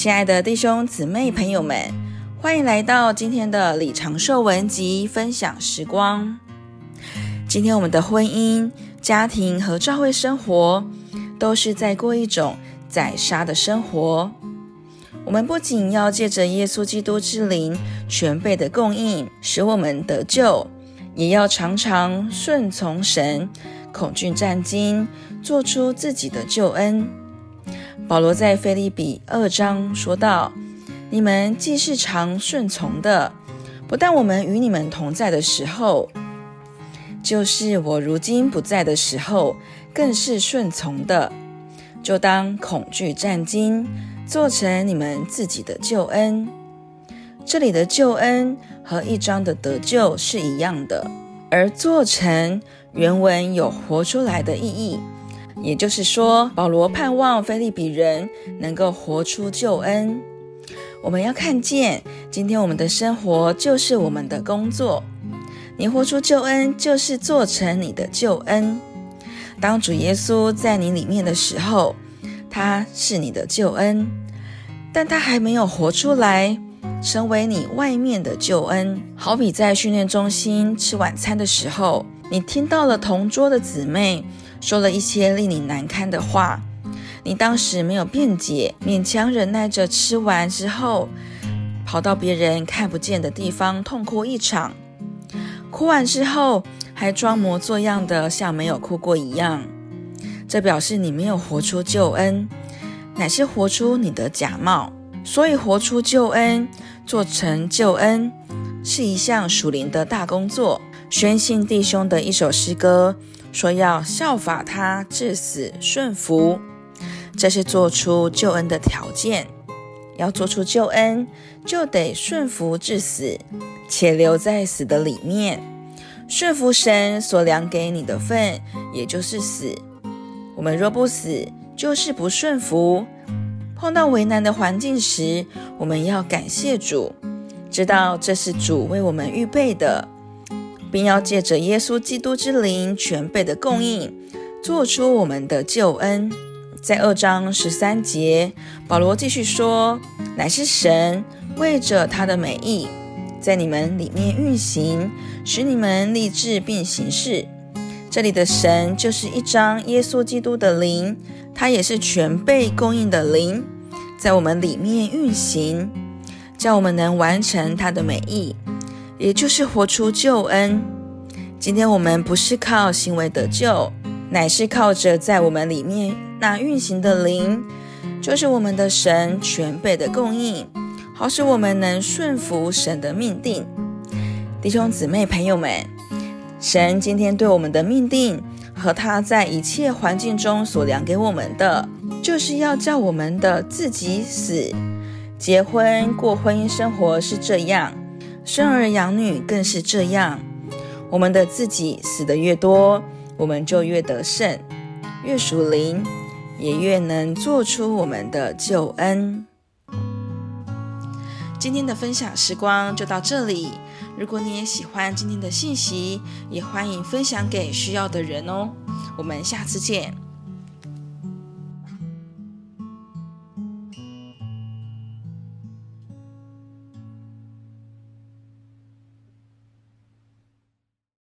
亲爱的弟兄姊妹朋友们，欢迎来到今天的李长寿文集分享时光。今天我们的婚姻、家庭和教会生活，都是在过一种宰杀的生活。我们不仅要借着耶稣基督之灵全备的供应，使我们得救，也要常常顺从神，恐惧战兢，做出自己的救恩。保罗在腓立比二章说道：“你们既是常顺从的，不但我们与你们同在的时候，就是我如今不在的时候，更是顺从的，就当恐惧战兢，做成你们自己的救恩。这里的救恩和一章的得救是一样的，而做成原文有活出来的意义。”也就是说，保罗盼望腓利比人能够活出救恩。我们要看见，今天我们的生活就是我们的工作。你活出救恩，就是做成你的救恩。当主耶稣在你里面的时候，他是你的救恩，但他还没有活出来，成为你外面的救恩。好比在训练中心吃晚餐的时候，你听到了同桌的姊妹。说了一些令你难堪的话，你当时没有辩解，勉强忍耐着吃完之后，跑到别人看不见的地方痛哭一场。哭完之后，还装模作样的像没有哭过一样，这表示你没有活出救恩，乃是活出你的假冒。所以，活出救恩，做成救恩，是一项属灵的大工作。宣信弟兄的一首诗歌。说要效法他至死顺服，这是做出救恩的条件。要做出救恩，就得顺服至死，且留在死的里面，顺服神所量给你的份，也就是死。我们若不死，就是不顺服。碰到为难的环境时，我们要感谢主，知道这是主为我们预备的。并要借着耶稣基督之灵全备的供应，做出我们的救恩。在二章十三节，保罗继续说：“乃是神为着他的美意，在你们里面运行，使你们立志并行事。”这里的神就是一章耶稣基督的灵，他也是全备供应的灵，在我们里面运行，叫我们能完成他的美意。也就是活出救恩。今天我们不是靠行为得救，乃是靠着在我们里面那运行的灵，就是我们的神全备的供应，好使我们能顺服神的命定。弟兄姊妹朋友们，神今天对我们的命定和他在一切环境中所量给我们的，就是要叫我们的自己死。结婚过婚姻生活是这样。生儿养女更是这样，我们的自己死得越多，我们就越得胜，越属灵，也越能做出我们的救恩。今天的分享时光就到这里，如果你也喜欢今天的信息，也欢迎分享给需要的人哦。我们下次见。